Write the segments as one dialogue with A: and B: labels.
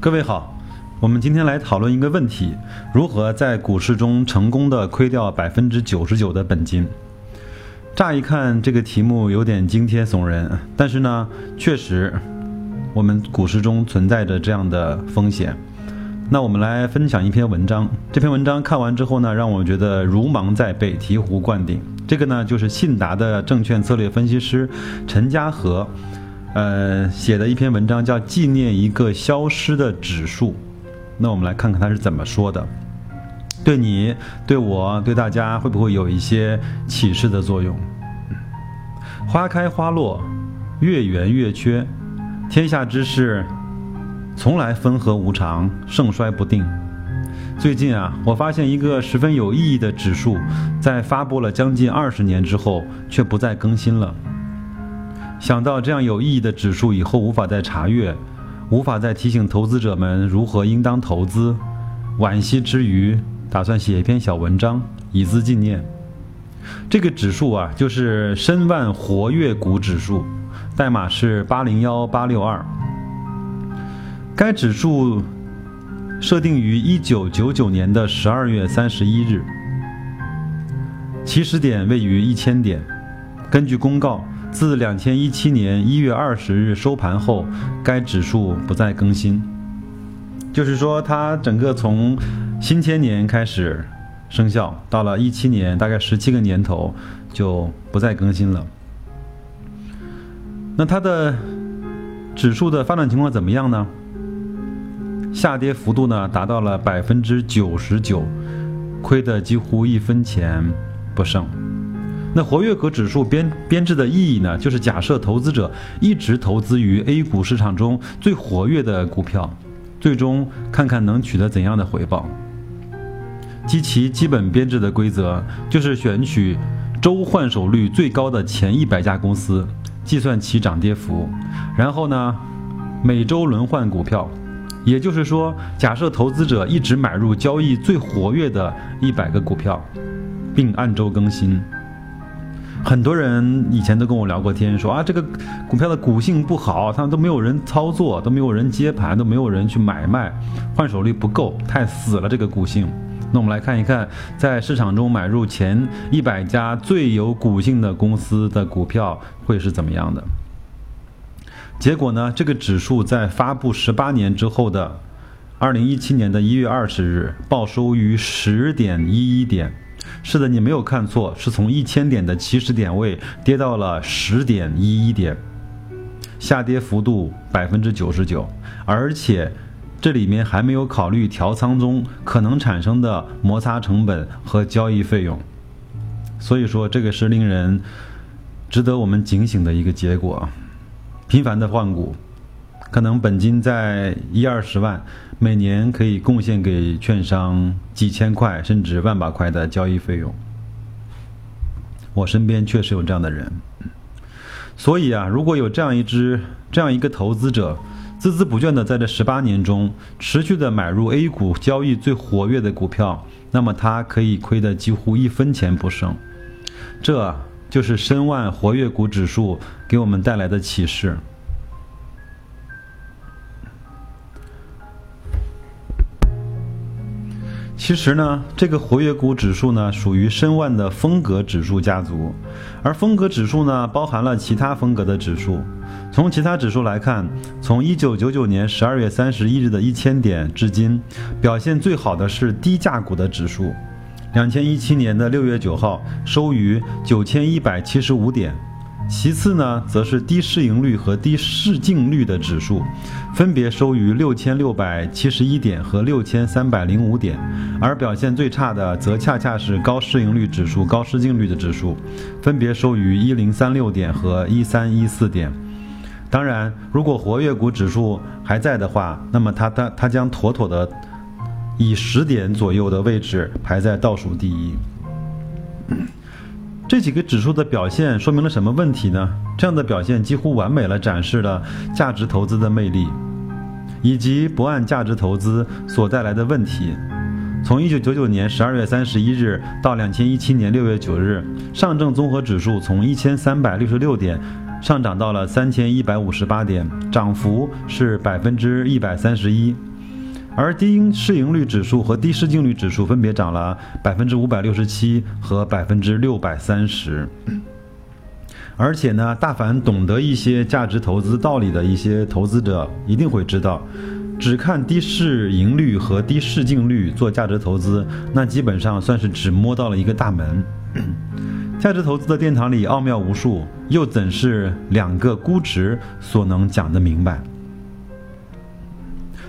A: 各位好，我们今天来讨论一个问题：如何在股市中成功的亏掉百分之九十九的本金？乍一看，这个题目有点惊天耸人，但是呢，确实，我们股市中存在着这样的风险。那我们来分享一篇文章，这篇文章看完之后呢，让我觉得如芒在背，醍醐灌顶。这个呢，就是信达的证券策略分析师陈家和。呃，写的一篇文章叫《纪念一个消失的指数》，那我们来看看他是怎么说的。对你、对我、对大家，会不会有一些启示的作用？花开花落，月圆月缺，天下之事从来分合无常，盛衰不定。最近啊，我发现一个十分有意义的指数，在发布了将近二十年之后，却不再更新了。想到这样有意义的指数以后无法再查阅，无法再提醒投资者们如何应当投资，惋惜之余，打算写一篇小文章以资纪念。这个指数啊，就是申万活跃股指数，代码是八零幺八六二。该指数设定于一九九九年的十二月三十一日，起始点位于一千点。根据公告。自两千一七年一月二十日收盘后，该指数不再更新。就是说，它整个从新千年开始生效，到了一七年，大概十七个年头就不再更新了。那它的指数的发展情况怎么样呢？下跌幅度呢达到了百分之九十九，亏的几乎一分钱不剩。那活跃股指数编编制的意义呢？就是假设投资者一直投资于 A 股市场中最活跃的股票，最终看看能取得怎样的回报。及其基本编制的规则就是选取周换手率最高的前一百家公司，计算其涨跌幅，然后呢，每周轮换股票。也就是说，假设投资者一直买入交易最活跃的一百个股票，并按周更新。很多人以前都跟我聊过天，说啊，这个股票的股性不好，他们都没有人操作，都没有人接盘，都没有人去买卖，换手率不够，太死了这个股性。那我们来看一看，在市场中买入前一百家最有股性的公司的股票会是怎么样的？结果呢？这个指数在发布十八年之后的二零一七年的一月二十日报收于十点一一点。是的，你没有看错，是从一千点的起始点位跌到了十点一一点，下跌幅度百分之九十九，而且这里面还没有考虑调仓中可能产生的摩擦成本和交易费用，所以说这个是令人值得我们警醒的一个结果，频繁的换股。可能本金在一二十万，每年可以贡献给券商几千块甚至万把块的交易费用。我身边确实有这样的人，所以啊，如果有这样一只这样一个投资者，孜孜不倦的在这十八年中持续的买入 A 股交易最活跃的股票，那么他可以亏得几乎一分钱不剩。这就是申万活跃股指数给我们带来的启示。其实呢，这个活跃股指数呢，属于申万的风格指数家族，而风格指数呢，包含了其他风格的指数。从其他指数来看，从一九九九年十二月三十一日的一千点至今，表现最好的是低价股的指数，两千一七年的六月九号收于九千一百七十五点。其次呢，则是低市盈率和低市净率的指数，分别收于六千六百七十一点和六千三百零五点，而表现最差的则恰恰是高市盈率指数、高市净率的指数，分别收于一零三六点和一三一四点。当然，如果活跃股指数还在的话，那么它它它将妥妥的以十点左右的位置排在倒数第一。这几个指数的表现说明了什么问题呢？这样的表现几乎完美了展示了价值投资的魅力，以及不按价值投资所带来的问题。从一九九九年十二月三十一日到两千一七年六月九日，上证综合指数从一千三百六十六点上涨到了三千一百五十八点，涨幅是百分之一百三十一。而低市盈率指数和低市净率指数分别涨了百分之五百六十七和百分之六百三十。而且呢，大凡懂得一些价值投资道理的一些投资者，一定会知道，只看低市盈率和低市净率做价值投资，那基本上算是只摸到了一个大门。价值投资的殿堂里奥妙无数，又怎是两个估值所能讲得明白？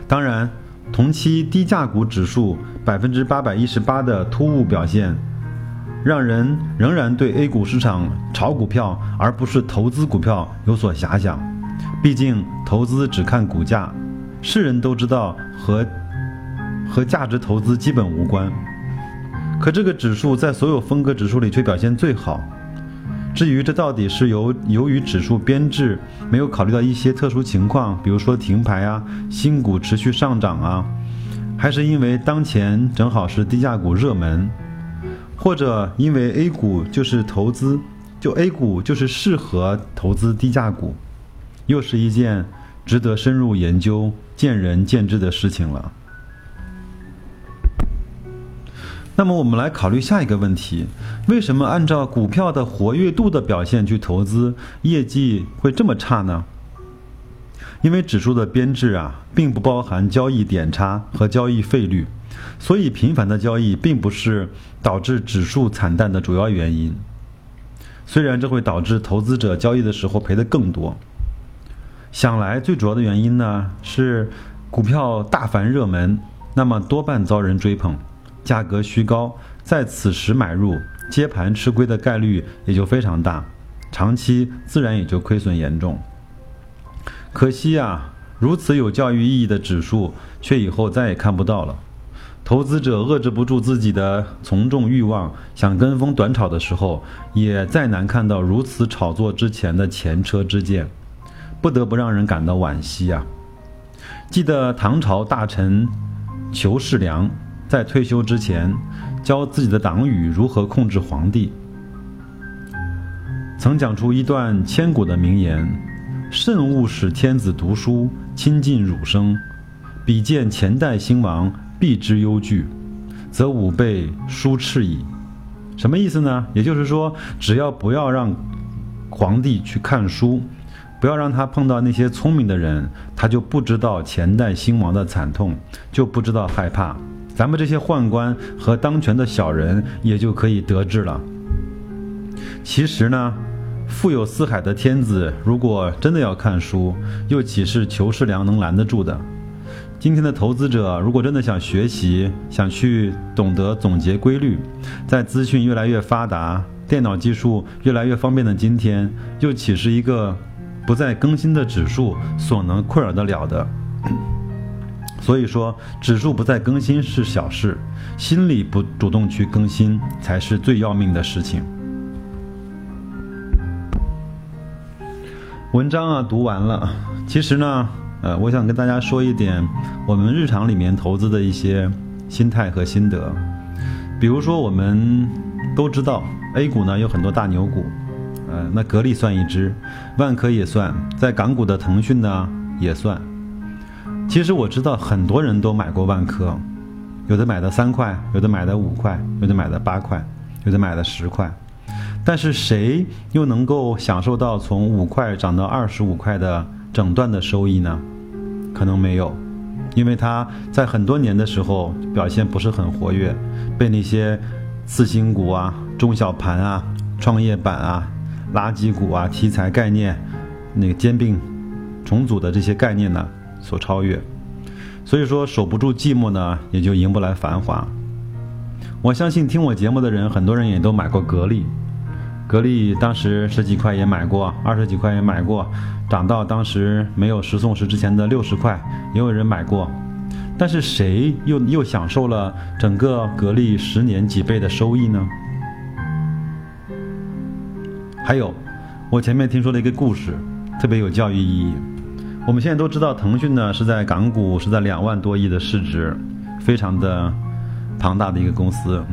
A: 当然，同期低价股指数百分之八百一十八的突兀表现。让人仍然对 A 股市场炒股票而不是投资股票有所遐想，毕竟投资只看股价，世人都知道和和价值投资基本无关。可这个指数在所有风格指数里却表现最好。至于这到底是由由于指数编制没有考虑到一些特殊情况，比如说停牌啊、新股持续上涨啊，还是因为当前正好是低价股热门？或者因为 A 股就是投资，就 A 股就是适合投资低价股，又是一件值得深入研究、见仁见智的事情了。那么我们来考虑下一个问题：为什么按照股票的活跃度的表现去投资，业绩会这么差呢？因为指数的编制啊，并不包含交易点差和交易费率。所以，频繁的交易并不是导致指数惨淡的主要原因。虽然这会导致投资者交易的时候赔得更多。想来，最主要的原因呢是股票大凡热门，那么多半遭人追捧，价格虚高，在此时买入接盘吃亏的概率也就非常大，长期自然也就亏损严重。可惜啊，如此有教育意义的指数，却以后再也看不到了。投资者遏制不住自己的从众欲望，想跟风短炒的时候，也再难看到如此炒作之前的前车之鉴，不得不让人感到惋惜啊！记得唐朝大臣裘世良在退休之前，教自己的党羽如何控制皇帝，曾讲出一段千古的名言：“慎勿使天子读书，亲近儒生，比见前代兴亡。”避之忧惧，则吾辈殊赤矣。什么意思呢？也就是说，只要不要让皇帝去看书，不要让他碰到那些聪明的人，他就不知道前代兴亡的惨痛，就不知道害怕。咱们这些宦官和当权的小人也就可以得志了。其实呢，富有四海的天子如果真的要看书，又岂是裘世良能拦得住的？今天的投资者，如果真的想学习，想去懂得总结规律，在资讯越来越发达、电脑技术越来越方便的今天，又岂是一个不再更新的指数所能困扰得了的？所以说，指数不再更新是小事，心里不主动去更新才是最要命的事情。文章啊，读完了，其实呢。呃，我想跟大家说一点我们日常里面投资的一些心态和心得。比如说，我们都知道 A 股呢有很多大牛股，呃，那格力算一只，万科也算，在港股的腾讯呢也算。其实我知道很多人都买过万科，有的买的三块，有的买的五块，有的买的八块，有的买的十块。但是谁又能够享受到从五块涨到二十五块的？整段的收益呢，可能没有，因为它在很多年的时候表现不是很活跃，被那些次新股啊、中小盘啊、创业板啊、垃圾股啊、题材概念、那个兼并、重组的这些概念呢所超越，所以说守不住寂寞呢，也就赢不来繁华。我相信听我节目的人，很多人也都买过格力。格力当时十几块也买过，二十几块也买过，涨到当时没有十送十之前的六十块，也有人买过。但是谁又又享受了整个格力十年几倍的收益呢？还有，我前面听说了一个故事，特别有教育意义。我们现在都知道，腾讯呢是在港股是在两万多亿的市值，非常的庞大的一个公司。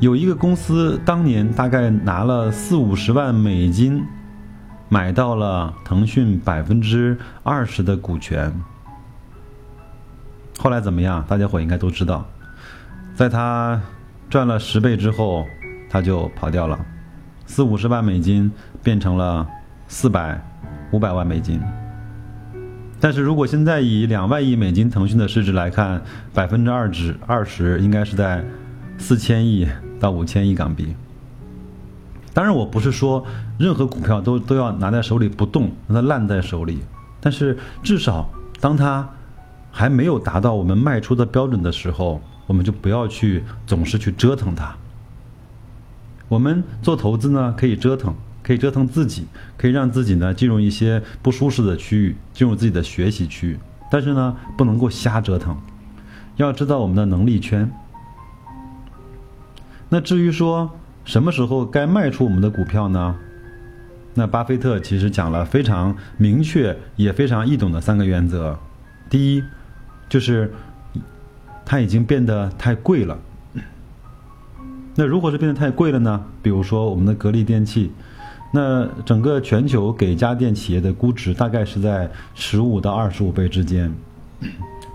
A: 有一个公司当年大概拿了四五十万美金，买到了腾讯百分之二十的股权。后来怎么样？大家伙应该都知道，在他赚了十倍之后，他就跑掉了，四五十万美金变成了四百、五百万美金。但是如果现在以两万亿美金腾讯的市值来看，百分之二十二十应该是在四千亿到五千亿港币。当然，我不是说任何股票都都要拿在手里不动，让它烂在手里。但是至少当它还没有达到我们卖出的标准的时候，我们就不要去总是去折腾它。我们做投资呢，可以折腾。可以折腾自己，可以让自己呢进入一些不舒适的区域，进入自己的学习区域。但是呢，不能够瞎折腾，要知道我们的能力圈。那至于说什么时候该卖出我们的股票呢？那巴菲特其实讲了非常明确也非常易懂的三个原则。第一，就是它已经变得太贵了。那如果是变得太贵了呢？比如说我们的格力电器。那整个全球给家电企业的估值大概是在十五到二十五倍之间。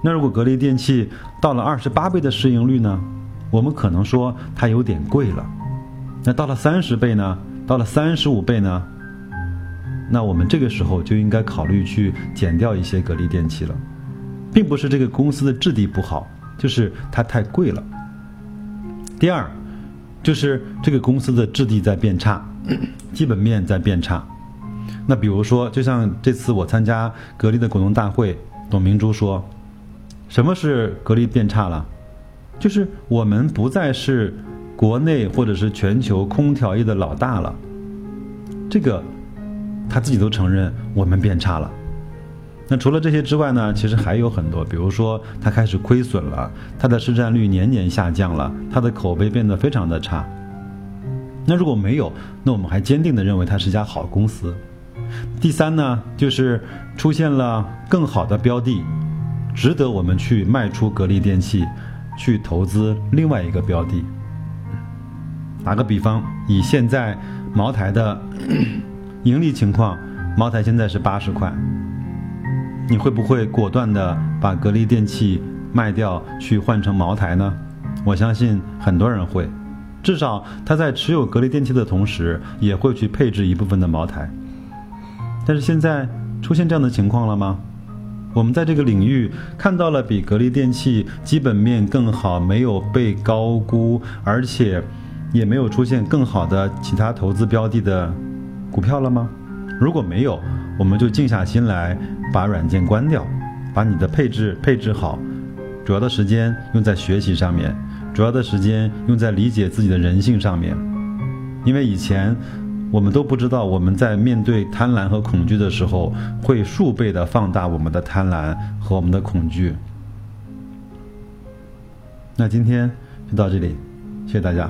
A: 那如果格力电器到了二十八倍的市盈率呢？我们可能说它有点贵了。那到了三十倍呢？到了三十五倍呢？那我们这个时候就应该考虑去减掉一些格力电器了，并不是这个公司的质地不好，就是它太贵了。第二，就是这个公司的质地在变差。基本面在变差，那比如说，就像这次我参加格力的股东大会，董明珠说，什么是格力变差了？就是我们不再是国内或者是全球空调业的老大了。这个他自己都承认，我们变差了。那除了这些之外呢？其实还有很多，比如说它开始亏损了，它的市占率年年下降了，它的口碑变得非常的差。那如果没有，那我们还坚定的认为它是一家好公司。第三呢，就是出现了更好的标的，值得我们去卖出格力电器，去投资另外一个标的。打个比方，以现在茅台的盈利情况，茅台现在是八十块，你会不会果断的把格力电器卖掉，去换成茅台呢？我相信很多人会。至少他在持有格力电器的同时，也会去配置一部分的茅台。但是现在出现这样的情况了吗？我们在这个领域看到了比格力电器基本面更好、没有被高估，而且也没有出现更好的其他投资标的的股票了吗？如果没有，我们就静下心来把软件关掉，把你的配置配置好，主要的时间用在学习上面。主要的时间用在理解自己的人性上面，因为以前我们都不知道，我们在面对贪婪和恐惧的时候，会数倍的放大我们的贪婪和我们的恐惧。那今天就到这里，谢谢大家。